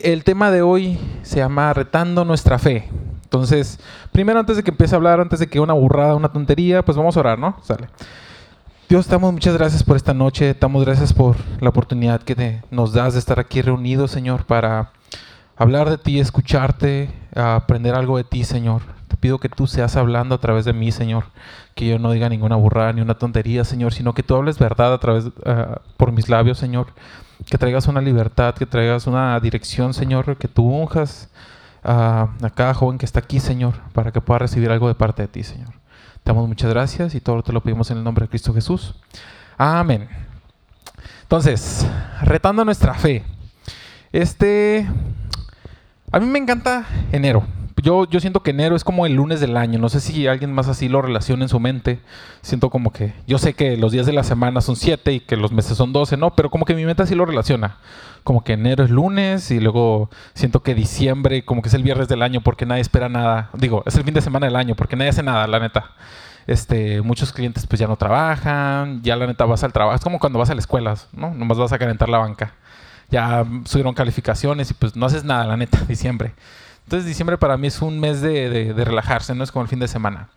El tema de hoy se llama Retando nuestra fe. Entonces, primero antes de que empiece a hablar, antes de que una burrada, una tontería, pues vamos a orar, ¿no? Sale. Dios, damos muchas gracias por esta noche, damos gracias por la oportunidad que nos das de estar aquí reunidos, Señor, para hablar de ti, escucharte, aprender algo de ti, Señor. Te pido que tú seas hablando a través de mí, Señor, que yo no diga ninguna burrada ni una tontería, Señor, sino que tú hables verdad a través ah, por mis labios, Señor que traigas una libertad, que traigas una dirección, Señor, que tú unjas a, cada joven que está aquí, Señor, para que pueda recibir algo de parte de ti, Señor. Te damos muchas gracias y todo te lo pedimos en el nombre de Cristo Jesús. Amén. Entonces, retando nuestra fe. Este, a mí me encanta enero yo, yo siento que enero es como el lunes del año. No sé si alguien más así lo relaciona en su mente. Siento como que. Yo sé que los días de la semana son siete y que los meses son doce, ¿no? Pero como que mi mente así lo relaciona. Como que enero es lunes y luego siento que diciembre como que es el viernes del año porque nadie espera nada. Digo, es el fin de semana del año porque nadie hace nada, la neta. Este, muchos clientes pues ya no trabajan, ya la neta vas al trabajo. Es como cuando vas a la escuela, ¿no? Nomás vas a calentar la banca. Ya subieron calificaciones y pues no haces nada, la neta, diciembre. Entonces diciembre para mí es un mes de, relajarse, no es como el fin de semana.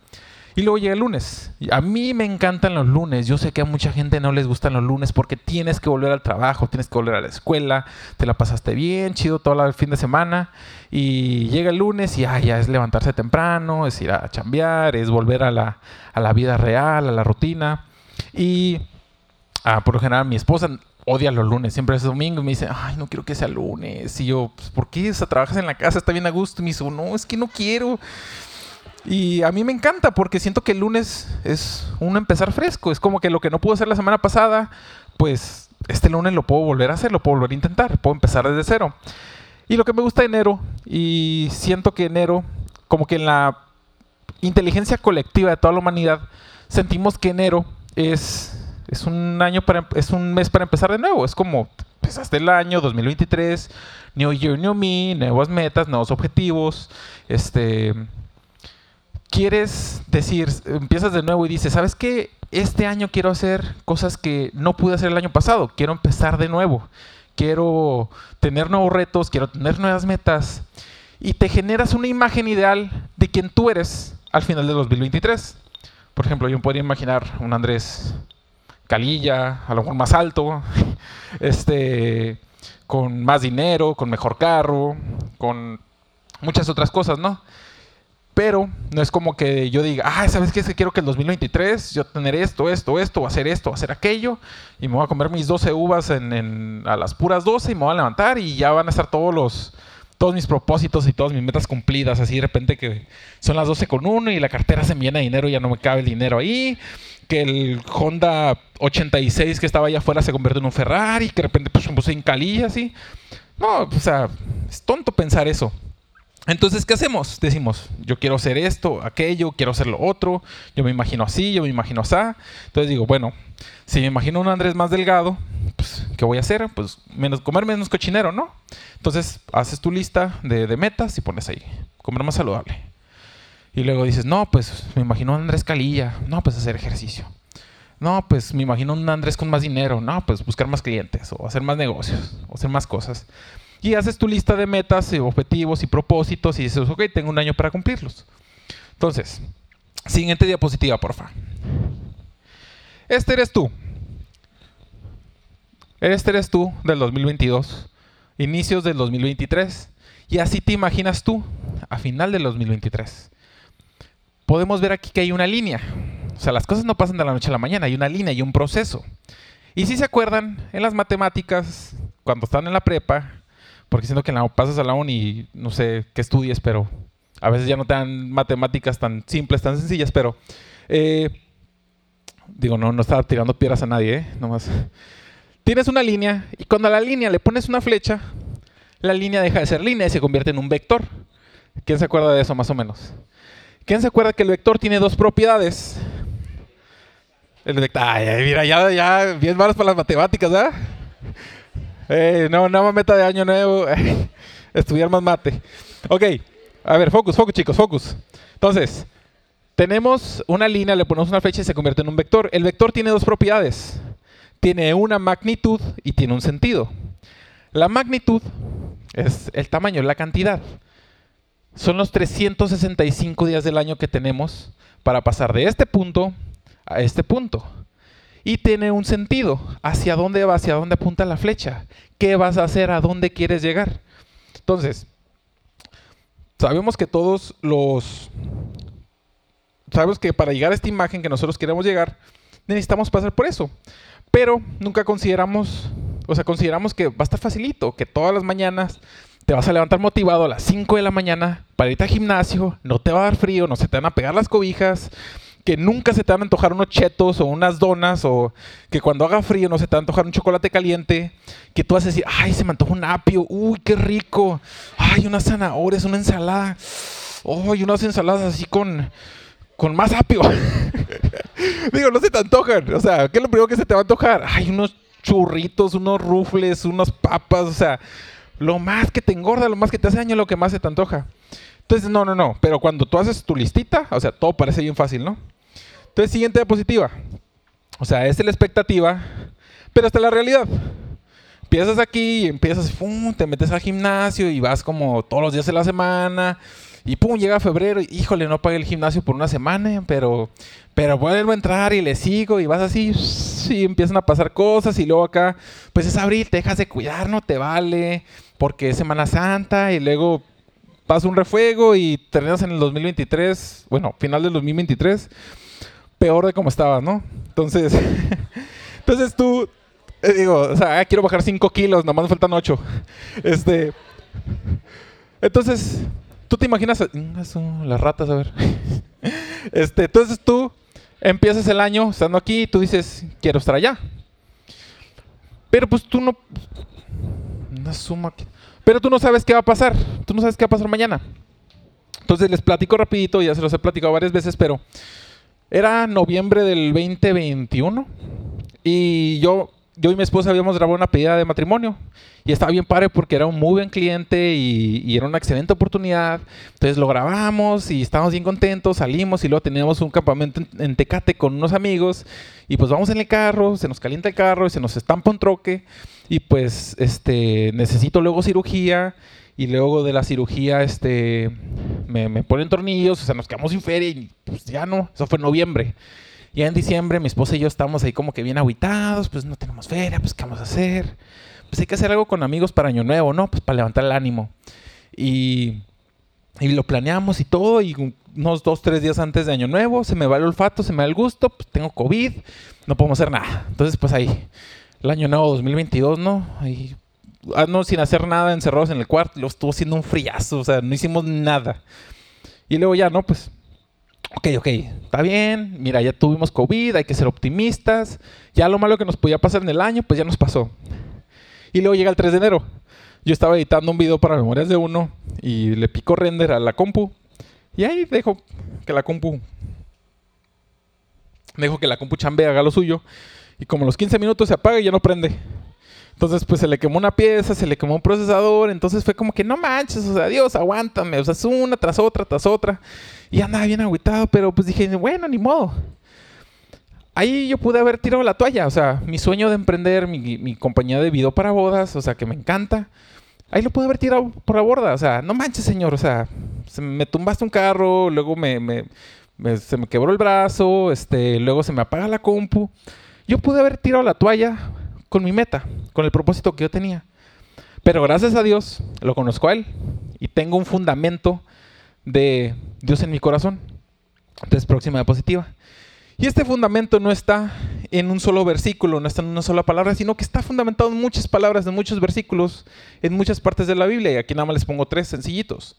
Y luego llega el lunes. A mí me encantan los lunes. Yo sé que a mucha gente no les gustan los lunes porque tienes que volver al trabajo, tienes que volver a la escuela, te la pasaste bien, chido todo el fin de semana. Y llega el lunes y ya es levantarse temprano, es ir a chambear, es volver a la, a la vida real, a la rutina. Y ah, por lo general mi esposa odia los lunes, siempre es domingo y me dice, ay, no quiero que sea lunes. Y yo, pues, ¿por qué? O sea, trabajas en la casa, está bien a gusto. Y me dice, no, es que no quiero. Y a mí me encanta porque siento que el lunes es un empezar fresco. Es como que lo que no pude hacer la semana pasada, pues este lunes lo puedo volver a hacer, lo puedo volver a intentar, puedo empezar desde cero. Y lo que me gusta de enero, y siento que enero, como que en la inteligencia colectiva de toda la humanidad, sentimos que enero es es un año para es un mes para empezar de nuevo. Es como empezaste el año 2023, New Year, New Me, nuevas metas, nuevos objetivos. Este quieres decir, empiezas de nuevo y dices, ¿sabes qué? Este año quiero hacer cosas que no pude hacer el año pasado. Quiero empezar de nuevo. Quiero tener nuevos retos, quiero tener nuevas metas. Y te generas una imagen ideal de quien tú eres al final de 2023. Por ejemplo, yo podría imaginar un Andrés calilla, a lo mejor más alto, este, con más dinero, con mejor carro, con muchas otras cosas, ¿no? Pero no es como que yo diga, ah, ¿sabes qué? Es que quiero que el 2023 yo tener esto, esto, esto, hacer esto, hacer aquello, y me voy a comer mis 12 uvas en, a las puras 12 y me voy a levantar y ya van a estar todos los, todos mis propósitos y todas mis metas cumplidas, así de repente que son las 12 con uno y la cartera se me llena de dinero y ya no me cabe el dinero ahí, que el Honda 86 que estaba allá afuera se convierte en un Ferrari, que de repente pues me puse en calilla así. No, o sea, es tonto pensar eso. Entonces, ¿qué hacemos? Decimos, yo quiero hacer esto, aquello, quiero hacer lo otro, yo me imagino así, yo me imagino así. Entonces digo, bueno, si me imagino un Andrés más delgado, pues, ¿qué voy a hacer? Pues menos, comer menos cochinero, ¿no? Entonces, haces tu lista de, metas y pones ahí, comer más saludable. Y luego dices, no, pues me imagino un Andrés Calilla, no, pues hacer ejercicio. No, pues me imagino un Andrés con más dinero, no, pues buscar más clientes o hacer más negocios o hacer más cosas. Y haces tu lista de metas, y objetivos y propósitos y dices, ok, tengo un año para cumplirlos. Entonces, siguiente diapositiva, porfa. Este eres tú. Este eres tú del 2022, inicios del 2023. Y así te imaginas tú a final del 2023. Podemos ver aquí que hay una línea. O sea, las cosas no pasan de la noche a la mañana, hay una línea y un proceso. Y si se acuerdan, en las matemáticas, cuando están en la prepa, porque siento que la, pasas a la uni, no sé qué estudies, pero a veces ya no te dan matemáticas tan simples, tan sencillas, pero eh, digo, no, no estaba tirando piedras a nadie, ¿eh? Nomás tienes una línea y cuando a la línea le pones una flecha, la línea deja de ser línea y se convierte en un vector. ¿Quién se acuerda de eso más o menos? ¿Quién se acuerda que el vector tiene dos propiedades? El vector, ay, mira, ya, ya, bien malos para las matemáticas, ¿verdad? Eh, no, no meta de año nuevo, estudiar más mate. Ok, a ver, focus, focus chicos, focus. Entonces, tenemos una línea, le ponemos una flecha y se convierte en un vector. El vector tiene dos propiedades tiene una magnitud y tiene un sentido. La magnitud es el tamaño, la cantidad. Son los 365 días del año que tenemos para pasar de este punto a este punto. Y tiene un sentido. ¿Hacia dónde va? ¿Hacia dónde apunta la flecha? ¿Qué vas a hacer? ¿A dónde quieres llegar? Entonces, sabemos que todos los... Sabemos que para llegar a esta imagen que nosotros queremos llegar, necesitamos pasar por eso. Pero nunca consideramos, o sea, consideramos que va a estar facilito, que todas las mañanas te vas a levantar motivado a las 5 de la mañana para irte al gimnasio, no te va a dar frío, no se te van a pegar las cobijas, que nunca se te van a antojar unos chetos o unas donas o que cuando haga frío no se te va a antojar un chocolate caliente, que tú vas a decir, ay, se me antoja un apio, uy, qué rico, ay, unas zanahorias, una ensalada, uy, unas ensaladas así con, con más apio. Digo, no se te antojan, o sea, ¿qué es lo primero que se te va a antojar? Ay, unos churritos, unos rufles, unos papas, o sea, lo más que te engorda, lo más que te hace daño, lo que más se te antoja. Entonces, no, no, no. Pero cuando tú haces tu listita, o sea, todo parece bien fácil, ¿no? Entonces, siguiente diapositiva. O sea, es la expectativa, pero hasta la realidad. Empiezas aquí y empiezas, pum, te metes al gimnasio y vas como todos los días de la semana. Y pum, llega febrero, y, híjole, no pagué el gimnasio por una semana, pero, pero vuelvo a entrar y le sigo y vas así, y empiezan a pasar cosas y luego acá, pues es abril, te dejas de cuidar, no te vale, porque es Semana Santa y luego pasa un refuego y terminas en el 2023, bueno, final del 2023, peor de como estabas, ¿no? Entonces, entonces tú, eh, digo, o sea, ah, quiero bajar 5 kilos, nomás me faltan 8. Este, entonces, tú te imaginas, las ratas, a ver. Este, entonces tú empiezas el año estando aquí y tú dices, quiero estar allá. Pero pues tú no, una suma pero tú no sabes qué va a pasar. Tú no sabes qué va a pasar mañana. Entonces les platico rapidito, ya se los he platicado varias veces, pero era noviembre del 2021 y yo, yo y mi esposa habíamos grabado una pedida de matrimonio y estaba bien padre porque era un muy buen cliente y, era una excelente oportunidad. Entonces lo grabamos y estábamos bien contentos, salimos y luego teníamos un campamento en, Tecate con unos amigos y pues vamos en el carro, se nos calienta el carro y se nos estampa un troque y pues este necesito luego cirugía y luego de la cirugía este me, me ponen tornillos, o sea, nos quedamos sin feria y pues ya no, eso fue en noviembre. Ya en diciembre mi esposa y yo estamos ahí como que bien aguitados, pues no tenemos feria, pues qué vamos a hacer pues hay que hacer algo con amigos para Año Nuevo, ¿no? Pues para levantar el ánimo. Y, y lo planeamos y todo, y unos dos, tres días antes de Año Nuevo, se me va el olfato, se me va el gusto, pues tengo COVID, no podemos hacer nada. Entonces, pues ahí, el Año Nuevo 2022, ¿no? Ahí, ah, no, sin hacer nada, encerrados en el cuarto, lo estuvo haciendo un friazo, o sea, no hicimos nada. Y luego ya, ¿no? Pues ok, ok, está bien, mira, ya tuvimos COVID, hay que ser optimistas, ya lo malo que nos podía pasar en el año, pues ya nos pasó. Y luego llega el 3 de enero. Yo estaba editando un video para Memorias de Uno y le pico render a la compu. Y ahí dejo que la compu. Dejo que la compu chambe haga lo suyo. Y como los 15 minutos se apaga y ya no prende. Entonces, pues se le quemó una pieza, se le quemó un procesador. Entonces fue como que no manches, o sea, Dios, aguántame. O sea, es una tras otra, tras otra. Y andaba bien agüitado, pero pues dije, bueno, ni modo ahí yo pude haber tirado la toalla. O sea, mi sueño de emprender mi, compañía de video para bodas, o sea, que me encanta. Ahí lo pude haber tirado por la borda. O sea, no manches, señor. O sea, se me tumbaste un carro, luego me, se me quebró el brazo, este, luego se me apaga la compu. Yo pude haber tirado la toalla con mi meta, con el propósito que yo tenía. Pero gracias a Dios, lo conozco a Él y tengo un fundamento de Dios en mi corazón. Entonces, próxima diapositiva. Y este fundamento no está en un solo versículo, no está en una sola palabra, sino que está fundamentado en muchas palabras, en muchos versículos, en muchas partes de la Biblia. Y aquí nada más les pongo tres sencillitos.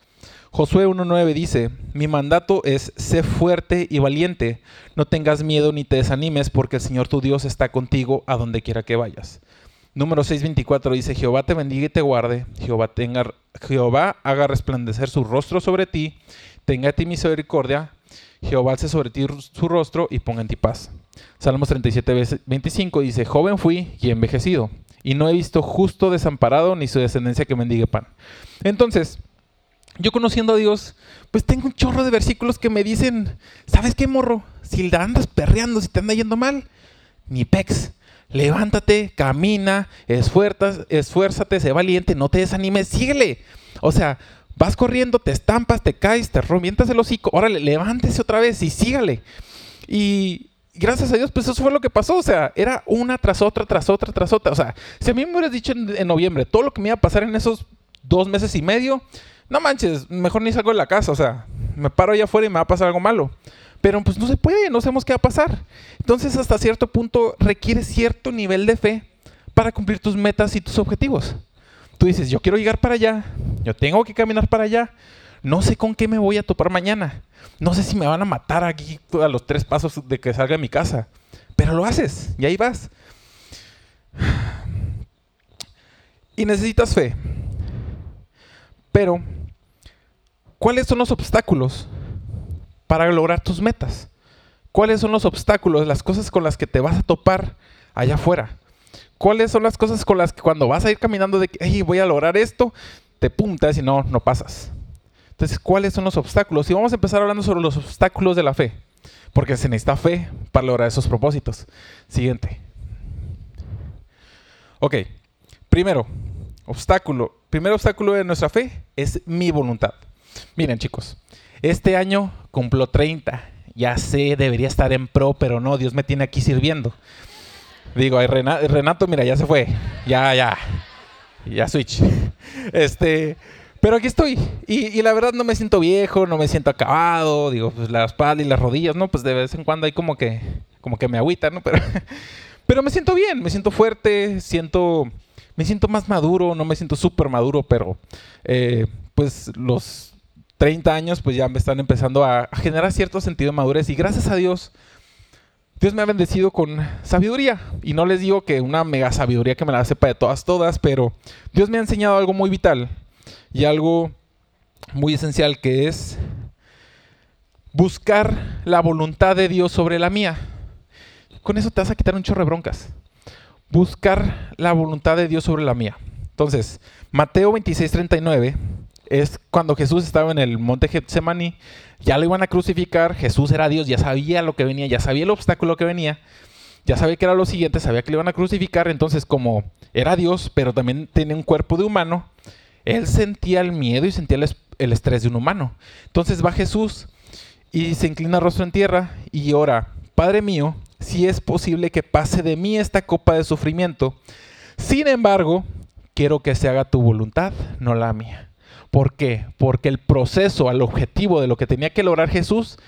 Josué 1.9 dice, mi mandato es, sé fuerte y valiente, no tengas miedo ni te desanimes, porque el Señor tu Dios está contigo a donde quiera que vayas. Número 6.24 dice, Jehová te bendiga y te guarde, Jehová, tenga, Jehová haga resplandecer su rostro sobre ti, tenga a ti misericordia, Jehová alce sobre ti su rostro y ponga en ti paz. Salmos 37, 25 dice, joven fui y envejecido, y no he visto justo desamparado ni su descendencia que mendigue pan. Entonces, yo conociendo a Dios, pues tengo un chorro de versículos que me dicen, ¿sabes qué, morro? Si andas perreando, si te anda yendo mal, ni pex. levántate, camina, esfuérzate, sé valiente, no te desanimes, síguele. O sea, vas corriendo, te estampas, te caes, te revientas el hocico, órale, levántese otra vez y sígale. Y gracias a Dios, pues eso fue lo que pasó. O sea, era una tras otra, tras otra, tras otra. O sea, si a mí me hubieras dicho en, noviembre todo lo que me iba a pasar en esos dos meses y medio, no manches, mejor ni salgo de la casa. O sea, me paro allá afuera y me va a pasar algo malo. Pero pues no se puede, no sabemos qué va a pasar. Entonces, hasta cierto punto requiere cierto nivel de fe para cumplir tus metas y tus objetivos. Tú dices, yo quiero llegar para allá, yo tengo que caminar para allá, no sé con qué me voy a topar mañana. No sé si me van a matar aquí a los tres pasos de que salga de mi casa. Pero lo haces y ahí vas. Y necesitas fe. Pero, ¿cuáles son los obstáculos para lograr tus metas? ¿Cuáles son los obstáculos, las cosas con las que te vas a topar allá afuera? ¿Cuáles son las cosas con las que cuando vas a ir caminando de que voy a lograr esto, te puntas y no, no pasas? Entonces, ¿cuáles son los obstáculos? Y vamos a empezar hablando sobre los obstáculos de la fe, porque se necesita fe para lograr esos propósitos. Siguiente. Ok, primero, obstáculo. Primer obstáculo de nuestra fe es mi voluntad. Miren chicos, este año cumplo 30. Ya sé, debería estar en pro, pero no, Dios me tiene aquí sirviendo. Digo, Renato, mira, ya se fue. Ya, ya. Ya switch. Este, pero aquí estoy. Y, la verdad no me siento viejo, no me siento acabado. Digo, pues la espalda y las rodillas, ¿no? Pues de vez en cuando hay como que, como que me agüita, ¿no? Pero, pero me siento bien, me siento fuerte, siento, me siento más maduro, no me siento súper maduro, pero eh, pues los 30 años pues ya me están empezando a, generar cierto sentido de madurez. Y gracias a Dios, Dios me ha bendecido con sabiduría. Y no les digo que una mega sabiduría que me la sepa de todas, todas, pero Dios me ha enseñado algo muy vital y algo muy esencial que es buscar la voluntad de Dios sobre la mía. Con eso te vas a quitar un chorro de broncas. Buscar la voluntad de Dios sobre la mía. Entonces, Mateo 26:39 es cuando Jesús estaba en el monte Getsemaní, ya lo iban a crucificar, Jesús era Dios, ya sabía lo que venía, ya sabía el obstáculo que venía, ya sabía que era lo siguiente, sabía que le iban a crucificar, entonces como era Dios, pero también tenía un cuerpo de humano, él sentía el miedo y sentía el, estrés de un humano. Entonces va Jesús y se inclina rostro en tierra y ora, Padre mío, si es posible que pase de mí esta copa de sufrimiento, sin embargo, quiero que se haga tu voluntad, no la mía. ¿Por qué? Porque el proceso al objetivo de lo que tenía que lograr Jesús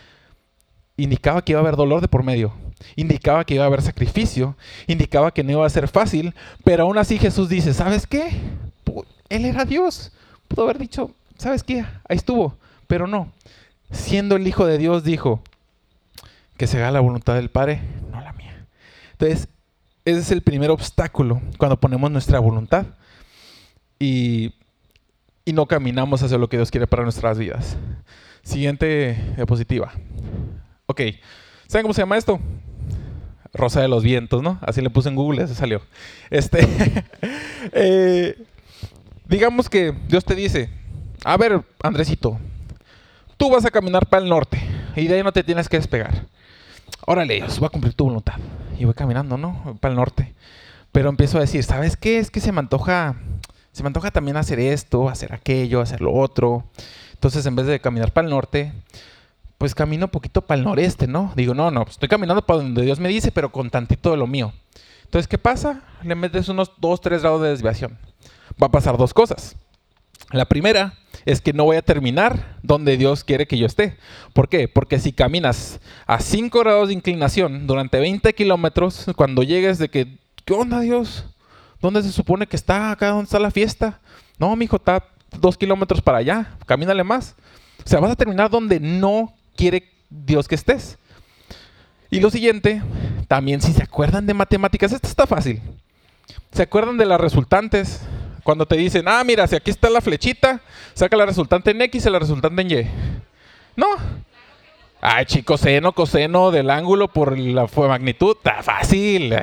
indicaba que iba a haber dolor de por medio, indicaba que iba a haber sacrificio, indicaba que no iba a ser fácil, pero aún así Jesús dice, ¿sabes qué? Él era Dios. Pudo haber dicho, ¿sabes qué? Ahí estuvo. Pero no. Siendo el Hijo de Dios, dijo que se haga la voluntad del Padre. Ese es el primer obstáculo cuando ponemos nuestra voluntad y, no caminamos hacia lo que Dios quiere para nuestras vidas. Siguiente diapositiva. Ok. ¿Saben cómo se llama esto? Rosa de los vientos, ¿no? Así le puse en Google, se salió. Este. eh, digamos que Dios te dice, a ver, Andresito, tú vas a caminar para el norte y de ahí no te tienes que despegar. Órale, Dios, va a cumplir tu voluntad. Y voy caminando, ¿no? Para el norte. Pero empiezo a decir, ¿sabes qué? Es que se me antoja, se me antoja también hacer esto, hacer aquello, hacer lo otro. Entonces, en vez de caminar para el norte, pues camino un poquito para el noreste, ¿no? Digo, no, no, pues estoy caminando para donde Dios me dice, pero con tantito de lo mío. Entonces, ¿qué pasa? Le metes unos 2, 3 grados de desviación va a pasar dos cosas. La primera es que no voy a terminar donde Dios quiere que yo esté. ¿Por qué? Porque si caminas a 5 grados de inclinación durante 20 kilómetros, cuando llegues de que, ¿qué onda Dios? ¿Dónde se supone que está acá? ¿Dónde está la fiesta? No, mi hijo, está dos kilómetros para allá. Camínale más. O sea, vas a terminar donde no quiere Dios que estés. Y lo siguiente, también si se acuerdan de matemáticas, esto está fácil. ¿Se acuerdan de las resultantes? Cuando te dicen, ah, mira, si aquí está la flechita, saca la resultante en X y la resultante en Y. No. Ay, chico, seno, coseno del ángulo por la magnitud. Está fácil.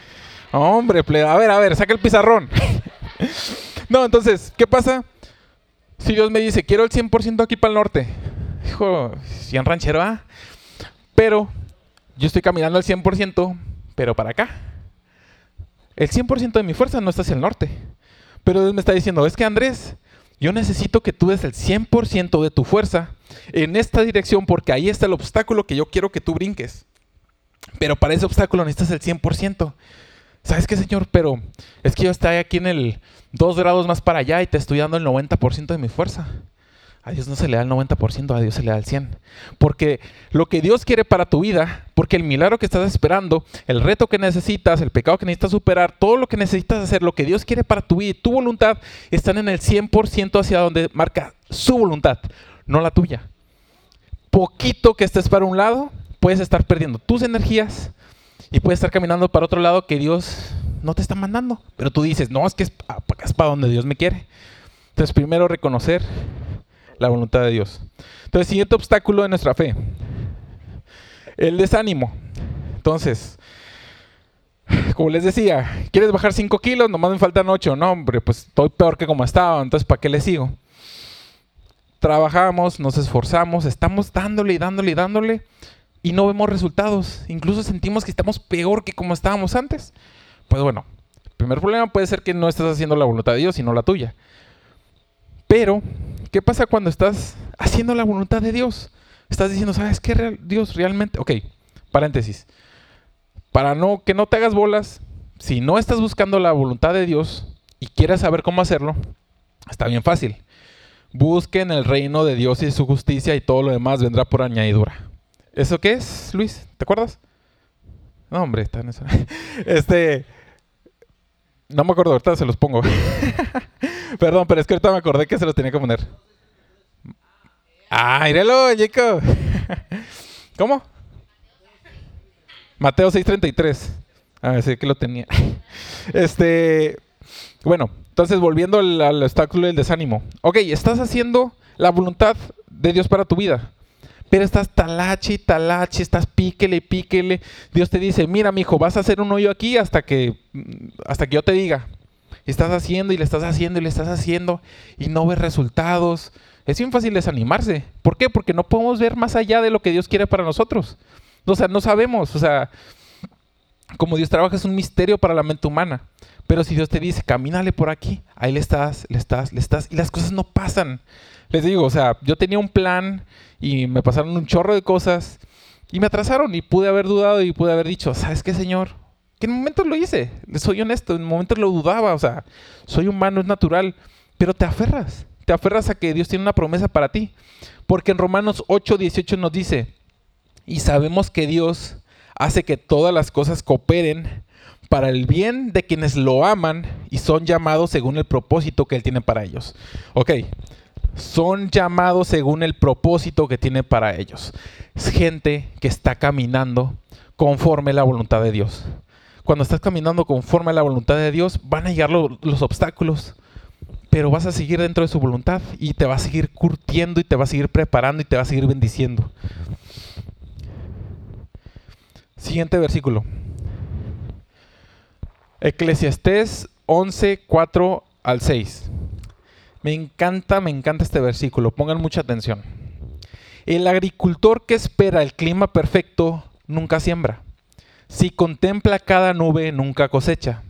Hombre, a ver, a ver, saca el pizarrón. no, entonces, ¿qué pasa? Si Dios me dice, quiero el 100% aquí para el norte. Hijo, si en ranchero, ¿ah? Pero yo estoy caminando al 100%, pero para acá. el 100% de mi fuerza no está hacia el norte. Pero Dios me está diciendo, es que Andrés, yo necesito que tú des el 100% de tu fuerza en esta dirección porque ahí está el obstáculo que yo quiero que tú brinques. Pero para ese obstáculo necesitas el 100%. ¿Sabes qué, Señor? Pero es que yo estoy aquí en el 2 grados más para allá y te estoy dando el 90% de mi fuerza. A Dios no se le da el 90%, a Dios se le da el 100%. Porque lo que Dios quiere para tu vida, porque el milagro que estás esperando, el reto que necesitas, el pecado que necesitas superar, todo lo que necesitas hacer, lo que Dios quiere para tu vida y tu voluntad, están en el 100% hacia donde marca su voluntad, no la tuya. Poquito que estés para un lado, puedes estar perdiendo tus energías y puedes estar caminando para otro lado que Dios no te está mandando. Pero tú dices, no, es que es, para donde Dios me quiere. Entonces, primero reconocer la voluntad de Dios. Entonces, siguiente obstáculo de nuestra fe, el desánimo. Entonces, como les decía, ¿quieres bajar 5 kilos? Nomás me faltan 8. No, hombre, pues estoy peor que como estaba, entonces ¿para qué le sigo? Trabajamos, nos esforzamos, estamos dándole y dándole y dándole y no vemos resultados. Incluso sentimos que estamos peor que como estábamos antes. Pues bueno, el primer problema puede ser que no estás haciendo la voluntad de Dios, sino la tuya. Pero ¿Qué pasa cuando estás haciendo la voluntad de Dios? Estás diciendo, ¿sabes qué? Dios realmente... Ok, paréntesis. Para no, que no te hagas bolas, si no estás buscando la voluntad de Dios y quieres saber cómo hacerlo, está bien fácil. Busquen el reino de Dios y su justicia y todo lo demás vendrá por añadidura. ¿Eso qué es, Luis? ¿Te acuerdas? No, hombre, está en eso. Este. No me acuerdo, ahorita se los pongo. Perdón, pero es que ahorita me acordé que se los tenía que poner. Ah, míralo, chico. ¿Cómo? Mateo 6:33. A ver, sí que lo tenía. Este, bueno, entonces volviendo al, obstáculo del desánimo. Ok, estás haciendo la voluntad de Dios para tu vida. Pero estás talache y talache, estás píquele, píquele. Dios te dice, mira, mi hijo, vas a hacer un hoyo aquí hasta que, hasta que yo te diga. Estás haciendo y le estás haciendo y le estás haciendo y no ves resultados. Es bien fácil desanimarse. ¿Por qué? Porque no podemos ver más allá de lo que Dios quiere para nosotros. O sea, no sabemos. O sea, como Dios trabaja es un misterio para la mente humana. Pero si Dios te dice, camínale por aquí, ahí le estás, le estás, le estás, y las cosas no pasan. Les digo, o sea, yo tenía un plan y me pasaron un chorro de cosas y me atrasaron y pude haber dudado y pude haber dicho, ¿sabes qué, Señor? Que en momentos lo hice, soy honesto, en momentos lo dudaba, o sea, soy humano, es natural, pero te aferras, te aferras a que Dios tiene una promesa para ti. Porque en Romanos 8, 18 nos dice, y sabemos que Dios hace que todas las cosas cooperen para el bien de quienes lo aman y son llamados según el propósito que Él tiene para ellos. Ok, son llamados según el propósito que tiene para ellos. Es gente que está caminando conforme a la voluntad de Dios cuando estás caminando conforme a la voluntad de Dios, van a llegar los obstáculos, pero vas a seguir dentro de su voluntad y te va a seguir curtiendo y te va a seguir preparando y te va a seguir bendiciendo. Siguiente versículo. Eclesiastés 11, 4 al 6. Me encanta, me encanta este versículo. Pongan mucha atención. El agricultor que espera el clima perfecto nunca siembra si contempla cada nube, nunca cosecha.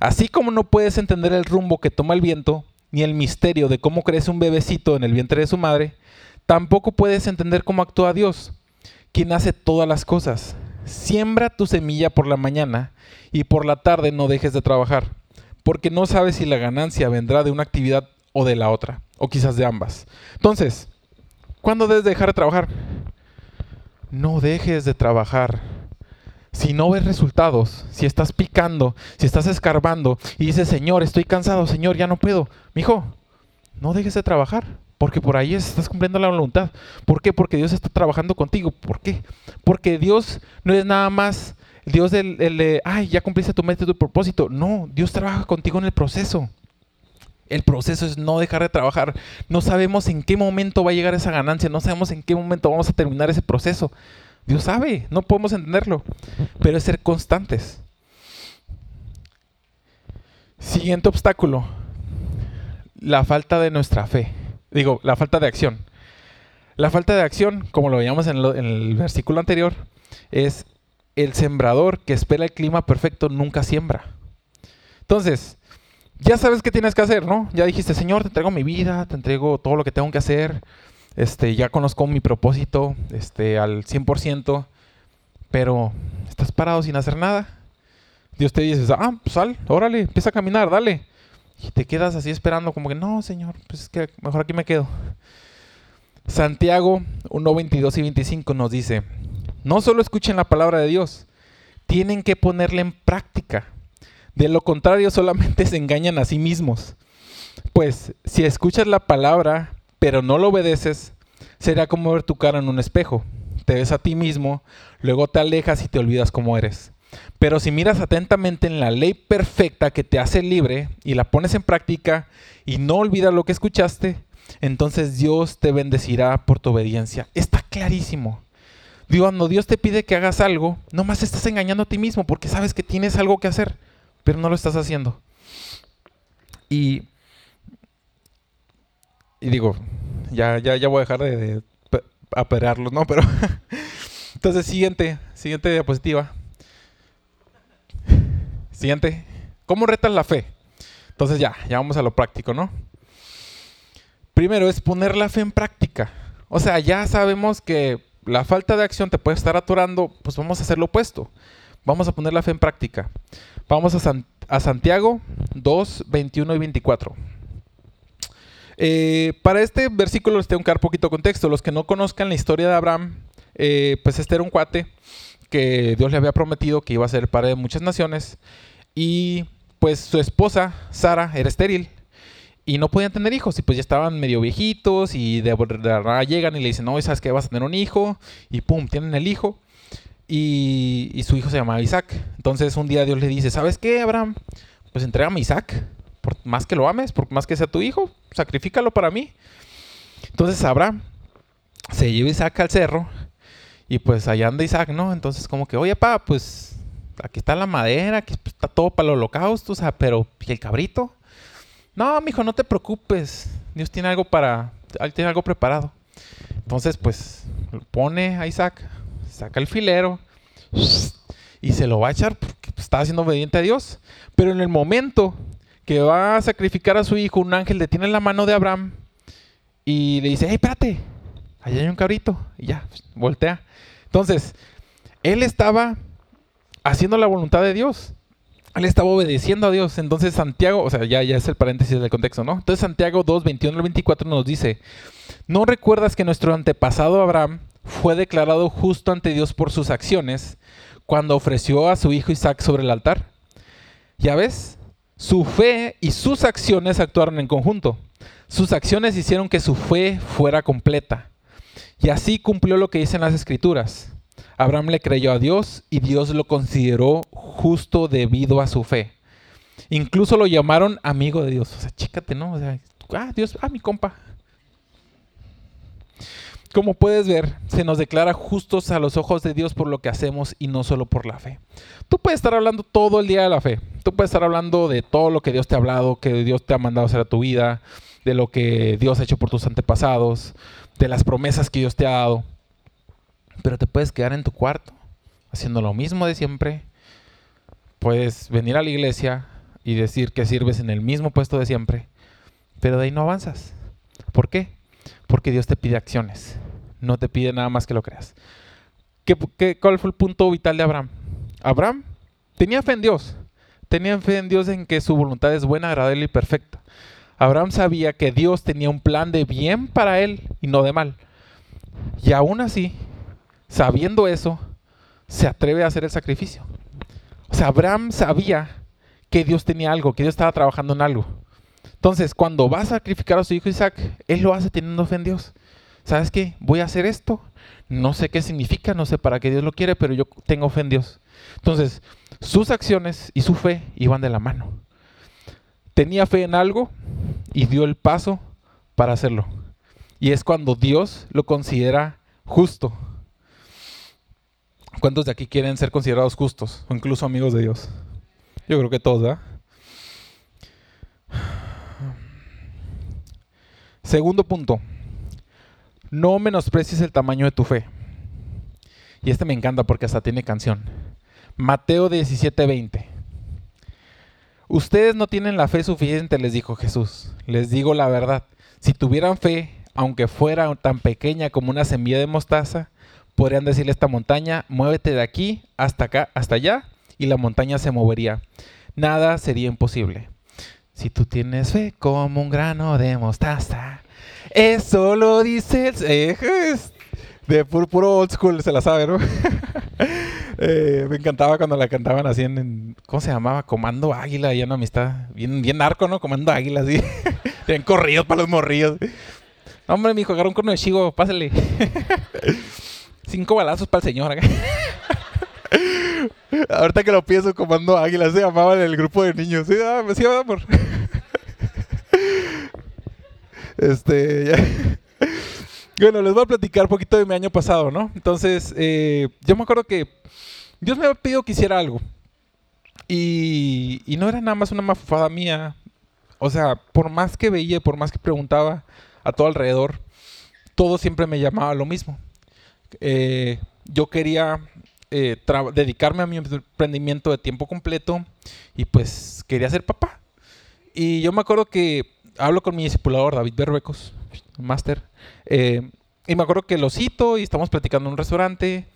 Así como no puedes entender el rumbo que toma el viento, ni el misterio de cómo crece un bebecito en el vientre de su madre, tampoco puedes entender cómo actúa Dios, quien hace todas las cosas. Siembra tu semilla por la mañana y por la tarde no dejes de trabajar, porque no sabes si la ganancia vendrá de una actividad o de la otra, o quizás de ambas. Entonces, ¿cuándo debes dejar de trabajar? No dejes de trabajar si no ves resultados, si estás picando, si estás escarbando y dices, Señor, estoy cansado, Señor, ya no puedo, hijo, no dejes de trabajar, porque por ahí estás cumpliendo la voluntad. ¿Por qué? Porque Dios está trabajando contigo. ¿Por qué? Porque Dios no es nada más Dios del, de, ay, ya cumpliste tu meta tu propósito. No, Dios trabaja contigo en el proceso. El proceso es no dejar de trabajar. No sabemos en qué momento va a llegar esa ganancia, no sabemos en qué momento vamos a terminar ese proceso. Dios sabe, no podemos entenderlo, pero es ser constantes. Siguiente obstáculo, la falta de nuestra fe. Digo, la falta de acción. La falta de acción, como lo veíamos en, en el versículo anterior, es el sembrador que espera el clima perfecto nunca siembra. Entonces, ya sabes qué tienes que hacer, ¿no? Ya dijiste, Señor, te entrego mi vida, te entrego todo lo que tengo que hacer. Este, ya conozco mi propósito este, al 100%, pero estás parado sin hacer nada. Dios te dice, ah, pues sal, órale, empieza a caminar, dale. Y te quedas así esperando, como que, no, Señor, pues es que mejor aquí me quedo. Santiago 1, 22 y 25 nos dice, no solo escuchen la palabra de Dios, tienen que ponerla en práctica. De lo contrario, solamente se engañan a sí mismos. Pues si escuchas la palabra, pero no lo obedeces, será como ver tu cara en un espejo. Te ves a ti mismo, luego te alejas y te olvidas cómo eres. Pero si miras atentamente en la ley perfecta que te hace libre y la pones en práctica y no olvidas lo que escuchaste, entonces Dios te bendecirá por tu obediencia. Está clarísimo. Digo, cuando Dios te pide que hagas algo, nomás estás engañando a ti mismo porque sabes que tienes algo que hacer, pero no lo estás haciendo. Y, y digo, ya, ya, ya voy a dejar de, de ¿no? Pero entonces, siguiente, siguiente diapositiva. Siguiente. ¿Cómo retas la fe? Entonces ya, ya vamos a lo práctico, ¿no? Primero es poner la fe en práctica. O sea, ya sabemos que la falta de acción te puede estar atorando, pues vamos a hacer lo opuesto. Vamos a poner la fe en práctica. Vamos a, Santiago 2, 21 y 24. Eh, para este versículo les tengo que dar poquito contexto. Los que no conozcan la historia de Abraham, eh, pues este era un cuate que Dios le había prometido que iba a ser padre de muchas naciones. Y pues su esposa, Sara, era estéril y no podían tener hijos y pues ya estaban medio viejitos y de, verdad llegan y le dicen, no, ¿sabes que Vas a tener un hijo y pum, tienen el hijo y, su hijo se llamaba Isaac. Entonces un día Dios le dice, ¿sabes qué, Abraham? Pues entrégame a Isaac, por más que lo ames, por más que sea tu hijo, sacrifícalo para mí. Entonces Abraham se lleva Isaac al cerro y pues allá anda Isaac, ¿no? Entonces como que, oye, pa, pues aquí está la madera, aquí está todo para el holocausto, o sea, pero ¿y el cabrito? No, mijo, no te preocupes. Dios tiene algo para, tiene algo preparado. Entonces, pues, pone a Isaac, saca el filero y se lo va a echar porque está siendo obediente a Dios. Pero en el momento que va a sacrificar a su hijo, un ángel detiene la mano de Abraham y le dice, hey, espérate, allá hay un cabrito. Y ya, voltea. Entonces, él estaba haciendo la voluntad de Dios. Él estaba obedeciendo a Dios. Entonces Santiago, o sea, ya, ya es el paréntesis del contexto, ¿no? Entonces Santiago 2, 21 al 24 nos dice, ¿no recuerdas que nuestro antepasado Abraham fue declarado justo ante Dios por sus acciones cuando ofreció a su hijo Isaac sobre el altar? ¿Ya ves? Su fe y sus acciones actuaron en conjunto. Sus acciones hicieron que su fe fuera completa. Y así cumplió lo que dicen las escrituras. Abraham le creyó a Dios y Dios lo consideró justo debido a su fe. Incluso lo llamaron amigo de Dios. O sea, chícate, ¿no? O sea, ah, Dios, ah, mi compa. Como puedes ver, se nos declara justos a los ojos de Dios por lo que hacemos y no solo por la fe. Tú puedes estar hablando todo el día de la fe. Tú puedes estar hablando de todo lo que Dios te ha hablado, que Dios te ha mandado hacer a tu vida, de lo que Dios ha hecho por tus antepasados, de las promesas que Dios te ha dado. Pero te puedes quedar en tu cuarto haciendo lo mismo de siempre. Puedes venir a la iglesia y decir que sirves en el mismo puesto de siempre, pero de ahí no avanzas. ¿Por qué? Porque Dios te pide acciones, no te pide nada más que lo creas. ¿Qué, cuál fue el punto vital de Abraham? Abraham tenía fe en Dios, tenía fe en Dios en que su voluntad es buena, agradable y perfecta. Abraham sabía que Dios tenía un plan de bien para él y no de mal. Y aún así, sabiendo eso, se atreve a hacer el sacrificio. O sea, Abraham sabía que Dios tenía algo, que Dios estaba trabajando en algo. Entonces, cuando va a sacrificar a su hijo Isaac, él lo hace teniendo fe en Dios. ¿Sabes qué? Voy a hacer esto. No sé qué significa, no sé para qué Dios lo quiere, pero yo tengo fe en Dios. Entonces, sus acciones y su fe iban de la mano. Tenía fe en algo y dio el paso para hacerlo. Y es cuando Dios lo considera justo. ¿Cuántos de aquí quieren ser considerados justos o incluso amigos de Dios? Yo creo que todos, ¿verdad? Segundo punto, no menosprecies el tamaño de tu fe. Y este me encanta porque hasta tiene canción. Mateo 17:20. Ustedes no tienen la fe suficiente, les dijo Jesús. Les digo la verdad. Si tuvieran fe, aunque fuera tan pequeña como una semilla de mostaza, podrían decirle a esta montaña, muévete de aquí hasta acá, hasta allá, y la montaña se movería. Nada sería imposible. Si tú tienes fe como un grano de mostaza, eso lo dice el... de puro, old school, se la sabe, ¿no? Eh, me encantaba cuando la cantaban así en, ¿cómo se llamaba? Comando Águila, y una amistad, bien, bien narco, ¿no? Comando Águila, así. Tienen corridos para los morrillos. hombre, mi hijo, agarró un corno de chigo, pásale. Cinco balazos para el señor. Ahorita que lo pienso, Comando Águila se llamaba en el grupo de niños. Sí, ah, sí, amor. Este, ya. Bueno, les voy a platicar un poquito de mi año pasado, ¿no? Entonces, eh, yo me acuerdo que Dios me había pedido que hiciera algo. Y, y no era nada más una mafufada mía. O sea, por más que veía, por más que preguntaba a todo alrededor, todo siempre me llamaba lo mismo. Eh, yo quería eh, dedicarme a mi emprendimiento de tiempo completo y pues quería ser papá. Y yo me acuerdo que hablo con mi discipulador David Berbecos, máster, eh, y me acuerdo que lo cito y estamos platicando en un restaurante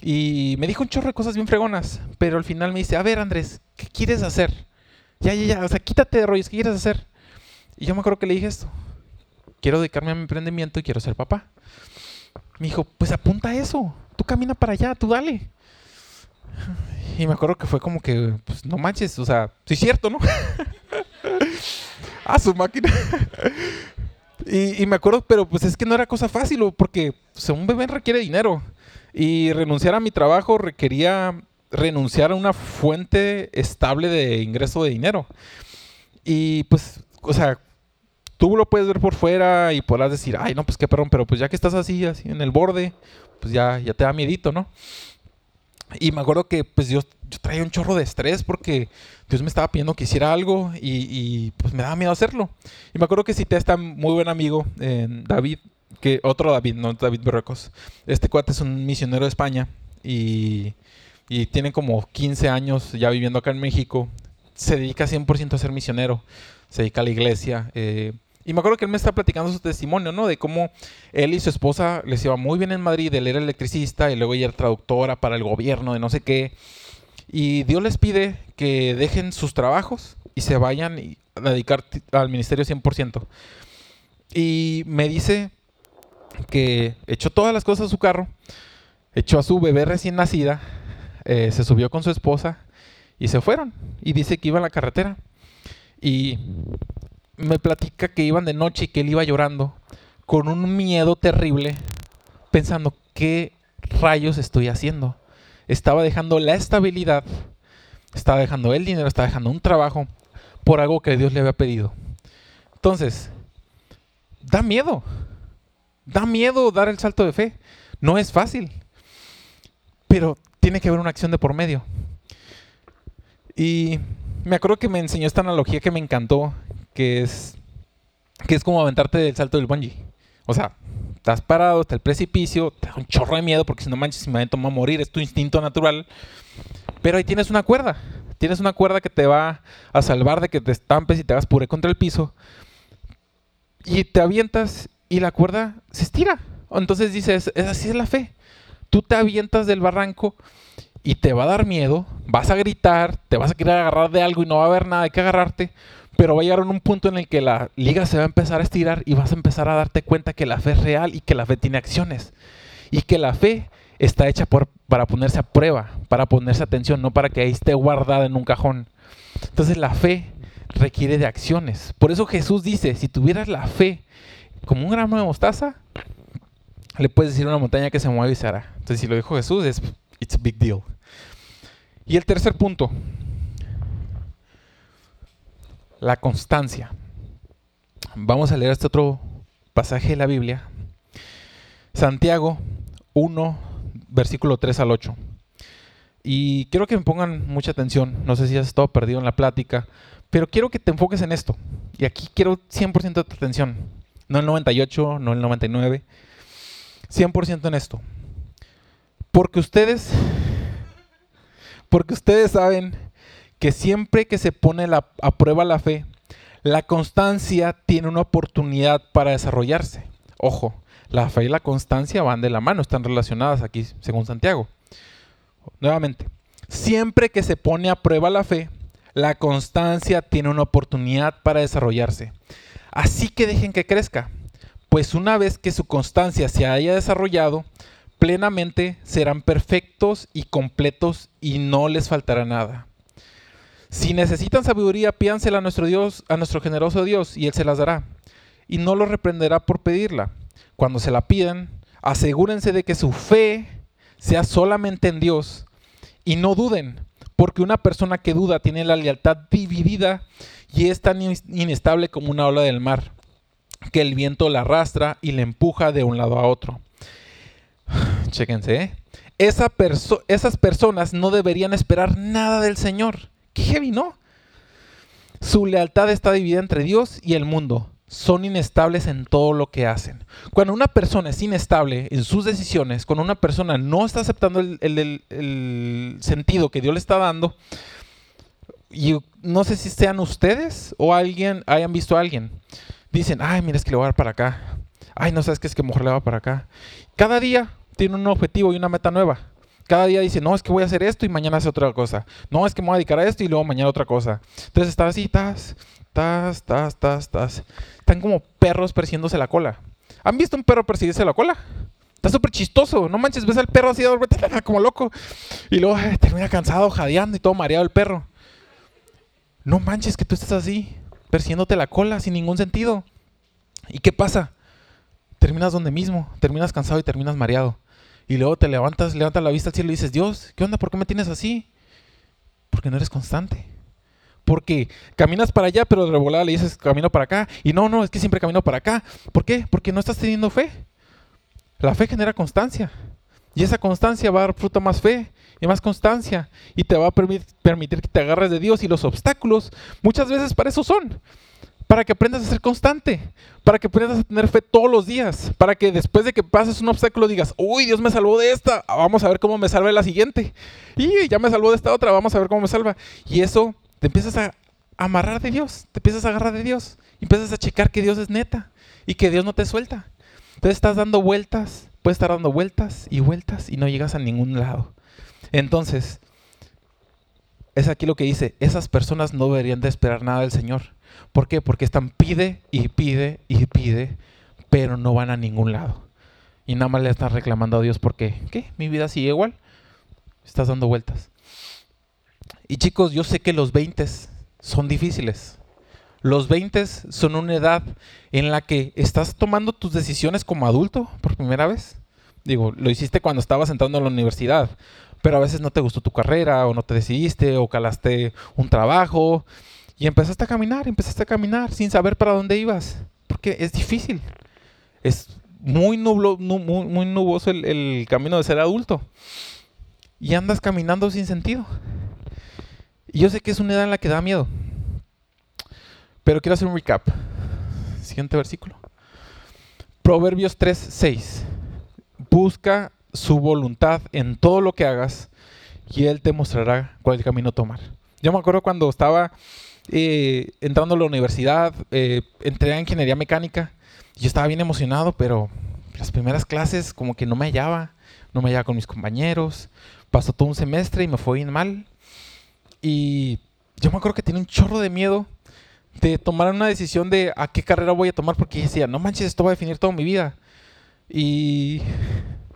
y me dijo un chorro de cosas bien fregonas, pero al final me dice, a ver Andrés, ¿qué quieres hacer? Ya, ya, ya, o sea, quítate de rollos, ¿qué quieres hacer? Y yo me acuerdo que le dije esto, quiero dedicarme a mi emprendimiento y quiero ser papá. Me dijo, pues apunta eso, tú camina para allá, tú dale. Y me acuerdo que fue como que, pues no manches, o sea, sí es cierto, ¿no? a su máquina. y, me acuerdo, pero pues es que no era cosa fácil, porque un bebé requiere dinero. Y renunciar a mi trabajo requería renunciar a una fuente estable de ingreso de dinero. Y pues, o sea, tú lo puedes ver por fuera y podrás decir, ay, no, pues qué perrón, pero pues ya que estás así, así en el borde, pues ya, ya te da miedito, ¿no? Y me acuerdo que pues yo, traía un chorro de estrés porque Dios me estaba pidiendo que hiciera algo y, pues me daba miedo hacerlo. Y me acuerdo que cité a este muy buen amigo, David, que otro David, no David Berrecos. Este cuate es un misionero de España y, y tiene como 15 años ya viviendo acá en México. Se dedica 100% a ser misionero, se dedica a la iglesia. Eh, y me acuerdo que él me está platicando su testimonio, ¿no? De cómo él y su esposa les iba muy bien en Madrid, él era electricista y luego ella era traductora para el gobierno de no sé qué. Y Dios les pide que dejen sus trabajos y se vayan a dedicar al ministerio 100%. Y me dice que echó todas las cosas a su carro, echó a su bebé recién nacida, eh, se subió con su esposa y se fueron. Y dice que iba a la carretera. Y me platica que iban de noche y que él iba llorando con un miedo terrible, pensando, ¿qué rayos estoy haciendo? Estaba dejando la estabilidad, estaba dejando el dinero, estaba dejando un trabajo por algo que Dios le había pedido. Entonces, da miedo, da miedo dar el salto de fe. No es fácil, pero tiene que haber una acción de por medio. Y me acuerdo que me enseñó esta analogía que me encantó, que es, que es como aventarte del salto del bungee. O sea, estás parado, está el precipicio, te da un chorro de miedo porque si no manches, si me avento, a morir, es tu instinto natural. Pero ahí tienes una cuerda. Tienes una cuerda que te va a salvar de que te estampes y te hagas puré contra el piso. Y te avientas y la cuerda se estira. Entonces dices, es así es la fe. Tú te avientas del barranco y te va a dar miedo, vas a gritar, te vas a querer agarrar de algo y no va a haber nada de que agarrarte, pero va a llegar un punto en el que la liga se va a empezar a estirar y vas a empezar a darte cuenta que la fe es real y que la fe tiene acciones. Y que la fe está hecha para ponerse a prueba, para ponerse atención, no para que ahí esté guardada en un cajón. Entonces la fe requiere de acciones. Por eso Jesús dice, si tuvieras la fe como un gramo de mostaza, le puedes decir una montaña que se mueve y se hará. Entonces si lo dijo Jesús, es it's a big deal. Y el tercer punto, la constancia. Vamos a leer este otro pasaje de la Biblia. Santiago 1, versículo 3 al 8. Y quiero que me pongan mucha atención. No sé si has estado perdido en la plática, pero quiero que te enfoques en esto. Y aquí quiero 100% de tu atención. No el 98, no el 99. 100% en esto. Porque ustedes, porque ustedes saben que siempre que se pone a prueba la fe, la constancia tiene una oportunidad para desarrollarse. Ojo, la fe y la constancia van de la mano, están relacionadas aquí, según Santiago. Nuevamente, siempre que se pone a prueba la fe, la constancia tiene una oportunidad para desarrollarse. Así que dejen que crezca, pues una vez que su constancia se haya desarrollado, plenamente serán perfectos y completos y no les faltará nada. Si necesitan sabiduría, pídansela a nuestro Dios, a nuestro generoso Dios, y Él se las dará. Y no lo reprenderá por pedirla. Cuando se la pidan, asegúrense de que su fe sea solamente en Dios. Y no duden, porque una persona que duda tiene la lealtad dividida y es tan inestable como una ola del mar, que el viento la arrastra y la empuja de un lado a otro. Chéquense, ¿eh? esas personas no deberían esperar nada del Señor. Qué heavy, ¿no? Su lealtad está dividida entre Dios y el mundo. Son inestables en todo lo que hacen. Cuando una persona es inestable en sus decisiones, cuando una persona no está aceptando el, sentido que Dios le está dando, y no sé si sean ustedes o alguien, hayan visto a alguien, dicen, ay, mira, es que le voy a dar para acá. Ay, no sabes qué es que mejor le va para acá. Cada día tiene un objetivo y una meta nueva. Cada día dice, no, es que voy a hacer esto y mañana hace otra cosa. No, es que me voy a dedicar a esto y luego mañana otra cosa. Entonces están así, tas, tas, tas, tas, tas. Están como perros persiguiéndose la cola. ¿Han visto un perro persiguirse la cola? Está súper chistoso. No manches, ves al perro así como loco. Y luego termina cansado, jadeando y todo mareado el perro. No manches que tú estás así, persiguiéndote la cola sin ningún sentido. ¿Y qué pasa? Terminas donde mismo, terminas cansado y terminas mareado. Y luego te levantas, levantas la vista al cielo y dices, Dios, ¿qué onda? ¿Por qué me tienes así? Porque no eres constante. Porque caminas para allá, pero de revolada le dices, camino para acá. Y no, no, es que siempre camino para acá. ¿Por qué? Porque no estás teniendo fe. La fe genera constancia. Y esa constancia va a dar fruto más fe y más constancia. Y te va a permitir que te agarres de Dios. Y los obstáculos muchas veces para eso son para que aprendas a ser constante, para que aprendas a tener fe todos los días, para que después de que pases un obstáculo digas, uy, Dios me salvó de esta, vamos a ver cómo me salva la siguiente. Y ya me salvó de esta otra, vamos a ver cómo me salva. Y eso te empiezas a amarrar de Dios, te empiezas a agarrar de Dios, empiezas a checar que Dios es neta y que Dios no te suelta. Entonces estás dando vueltas, puedes estar dando vueltas y vueltas y no llegas a ningún lado. Entonces, es aquí lo que dice, esas personas no deberían de esperar nada del Señor ¿Por qué? Porque están pide y pide y pide, pero no van a ningún lado. Y nada más le están reclamando a Dios porque, ¿qué? Mi vida sigue igual. Estás dando vueltas. Y chicos, yo sé que los 20 son difíciles. Los 20 son una edad en la que estás tomando tus decisiones como adulto por primera vez. Digo, lo hiciste cuando estabas entrando a la universidad, pero a veces no te gustó tu carrera o no te decidiste o calaste un trabajo y empezaste a caminar, empezaste a caminar sin saber para dónde ibas. Porque es difícil. Es muy, nublo, muy, nuboso el, el camino de ser adulto. Y andas caminando sin sentido. Y yo sé que es una edad en la que da miedo. Pero quiero hacer un recap. Siguiente versículo. Proverbios 3, 6. Busca su voluntad en todo lo que hagas y Él te mostrará cuál camino tomar. Yo me acuerdo cuando estaba eh, entrando a la universidad, eh, entré a ingeniería mecánica. Yo estaba bien emocionado, pero las primeras clases como que no me hallaba, no me hallaba con mis compañeros. Pasó todo un semestre y me fue bien mal. Y yo me acuerdo que tenía un chorro de miedo de tomar una decisión de a qué carrera voy a tomar porque decía, no manches, esto va a definir toda mi vida. Y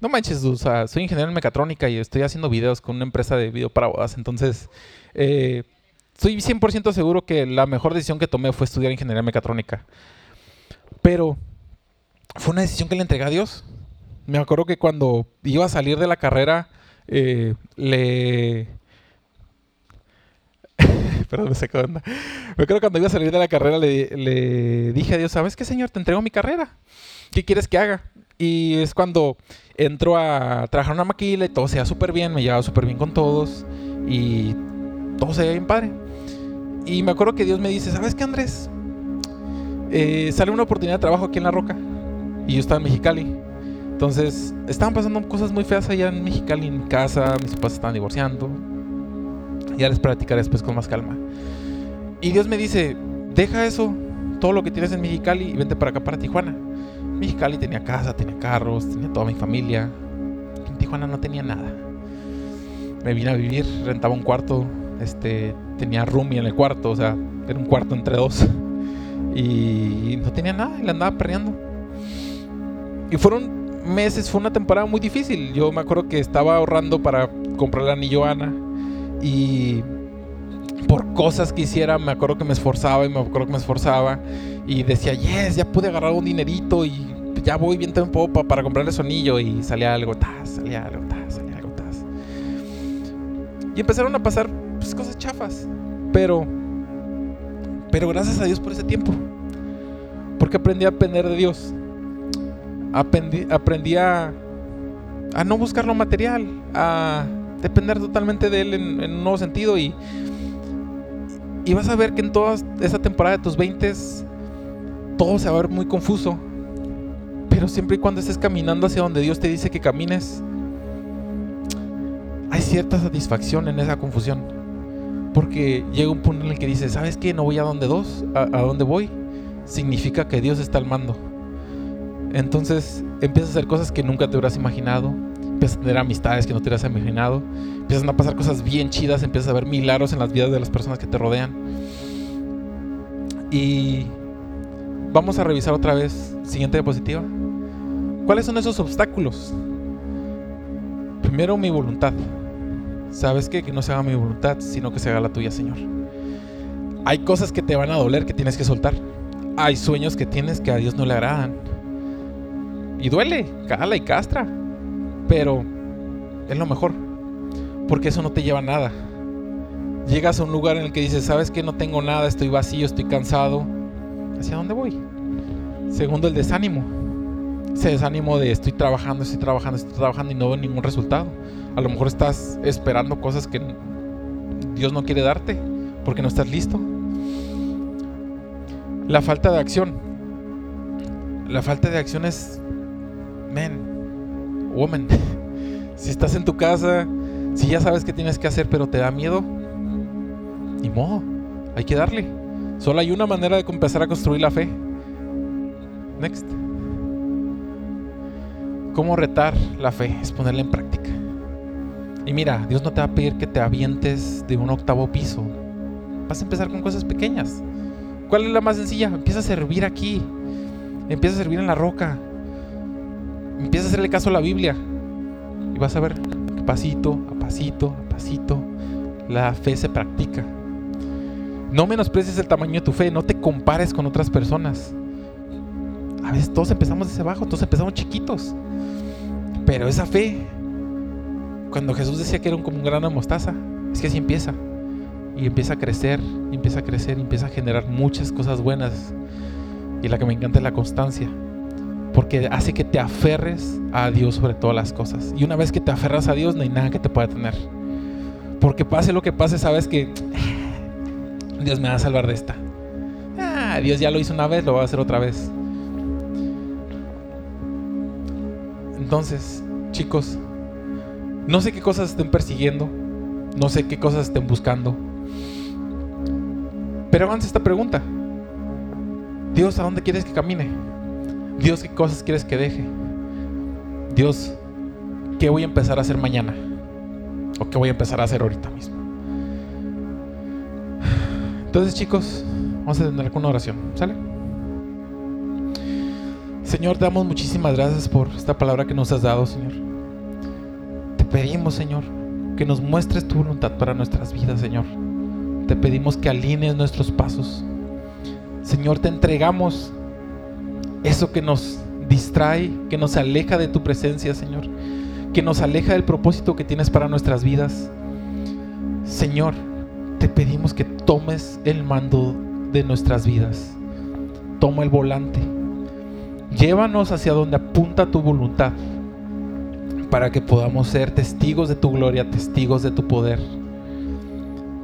no manches, o sea, soy ingeniero en mecatrónica y estoy haciendo videos con una empresa de video para bodas. Entonces, eh, estoy 100% seguro que la mejor decisión que tomé fue estudiar ingeniería mecatrónica. Pero fue una decisión que le entregué a Dios. Me acuerdo que cuando iba a salir de la carrera, eh, le... Perdón, me onda. Me acuerdo cuando iba a salir de la carrera, le, dije a Dios, ¿sabes qué, Señor? Te entrego mi carrera. ¿Qué quieres que haga? Y es cuando entro a trabajar una maquila y todo se súper bien, me llevaba súper bien con todos y todo se veía bien padre. Y me acuerdo que Dios me dice, ¿sabes qué, Andrés? Eh, sale una oportunidad de trabajo aquí en La Roca. Y yo estaba en Mexicali. Entonces, estaban pasando cosas muy feas allá en Mexicali, en mi casa. Mis papás estaban divorciando. Ya les platicaré después con más calma. Y Dios me dice, deja eso, todo lo que tienes en Mexicali y vente para acá, para Tijuana. Mexicali tenía casa, tenía carros, tenía toda mi familia. En Tijuana no tenía nada. Me vine a vivir, rentaba un cuarto, este, tenía roomie en el cuarto, o sea, era un cuarto entre dos. Y no tenía nada, y la andaba perreando. Y fueron meses, fue una temporada muy difícil. Yo me acuerdo que estaba ahorrando para comprar el anillo Ana y por cosas que hiciera, me acuerdo que me esforzaba y me acuerdo que me esforzaba y decía, yes, ya pude agarrar un dinerito y ya voy bien tiempo para comprarle su anillo y salía algo, tas, salía algo, tas, salía algo, tas. Y empezaron a pasar pues, cosas chafas, pero, pero gracias a Dios por ese tiempo, porque aprendí a depender de Dios aprendí, aprendí a, no buscar lo material, a depender totalmente de él en, un nuevo sentido y, y vas a ver que en toda esa temporada de tus 20 todo se va a ver muy confuso. Pero siempre y cuando estés caminando hacia donde Dios te dice que camines, hay cierta satisfacción en esa confusión. Porque llega un punto en el que dices, ¿sabes qué? No voy a donde dos, a, a donde voy. Significa que Dios está al mando. Entonces empiezas a hacer cosas que nunca te hubieras imaginado, empiezas a tener amistades que no te hubieras imaginado, empiezan a pasar cosas bien chidas, empiezas a ver milagros en las vidas de las personas que te rodean. Y vamos a revisar otra vez, siguiente diapositiva. ¿Cuáles son esos obstáculos? Primero mi voluntad. ¿Sabes qué? Que no se haga mi voluntad, sino que se haga la tuya, Señor. Hay cosas que te van a doler que tienes que soltar. Hay sueños que tienes que a Dios no le agradan y duele, cala y castra. Pero es lo mejor. Porque eso no te lleva a nada. Llegas a un lugar en el que dices, sabes que no tengo nada, estoy vacío, estoy cansado. ¿Hacia dónde voy? Segundo, el desánimo. Ese desánimo de estoy trabajando, estoy trabajando, estoy trabajando y no veo ningún resultado. A lo mejor estás esperando cosas que Dios no quiere darte porque no estás listo. La falta de acción. La falta de acción es men, woman, si estás en tu casa, si ya sabes qué tienes que hacer, pero te da miedo, ni modo, hay que darle. Solo hay una manera de empezar a construir la fe. Next. ¿Cómo retar la fe? Es ponerla en práctica. Y mira, Dios no te va a pedir que te avientes de un octavo piso. Vas a empezar con cosas pequeñas. ¿Cuál es la más sencilla? Empieza a servir aquí. Empieza a servir en la roca empieza a hacerle caso a la Biblia y vas a ver que pasito a pasito a pasito la fe se practica. No menosprecies el tamaño de tu fe, no te compares con otras personas. A veces todos empezamos desde abajo, todos empezamos chiquitos. Pero esa fe, cuando Jesús decía que era como un grano de mostaza, es que así empieza. Y empieza a crecer, empieza a crecer, empieza a generar muchas cosas buenas. Y la que me encanta es la constancia porque hace que te aferres a Dios sobre todas las cosas. Y una vez que te aferras a Dios, no hay nada que te pueda tener. Porque pase lo que pase, sabes que ah, Dios me va a salvar de esta. Ah, Dios ya lo hizo una vez, lo va a hacer otra vez. Entonces, chicos, no sé qué cosas estén persiguiendo, no sé qué cosas estén buscando. Pero avance esta pregunta. Dios, ¿a dónde quieres que camine? Dios, ¿qué cosas quieres que deje? Dios, ¿qué voy a empezar a hacer mañana? ¿O qué voy a empezar a hacer ahorita mismo? Entonces, chicos, vamos a tener una oración. ¿Sale? Señor, damos muchísimas gracias por esta palabra que nos has dado, Señor. Te pedimos, Señor, que nos muestres tu voluntad para nuestras vidas, Señor. Te pedimos que alinees nuestros pasos. Señor, te entregamos eso que nos distrae, que nos aleja de tu presencia, Señor, que nos aleja del propósito que tienes para nuestras vidas. Señor, te pedimos que tomes el mando de nuestras vidas. Toma el volante. Llévanos hacia donde apunta tu voluntad para que podamos ser testigos de tu gloria, testigos de tu poder,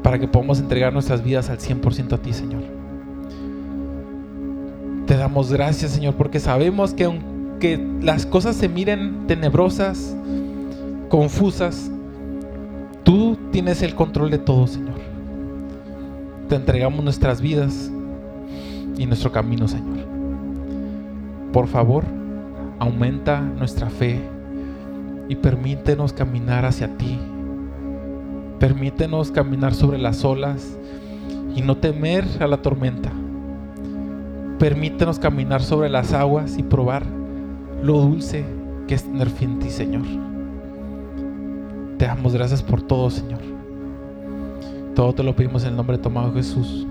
para que podamos entregar nuestras vidas al 100% a ti, Señor. Te damos gracias, Señor, porque sabemos que aunque las cosas se miren tenebrosas, confusas, Tú tienes el control de todo, Señor. Te entregamos nuestras vidas y nuestro camino, Señor. Por favor, aumenta nuestra fe y permítenos caminar hacia ti. Permítenos caminar sobre las olas y no temer a la tormenta. Permítenos caminar sobre las aguas y probar lo dulce que es tener fe en ti, Señor. Te damos gracias por todo, Señor. Todo te lo pedimos en el nombre de tu amado Jesús.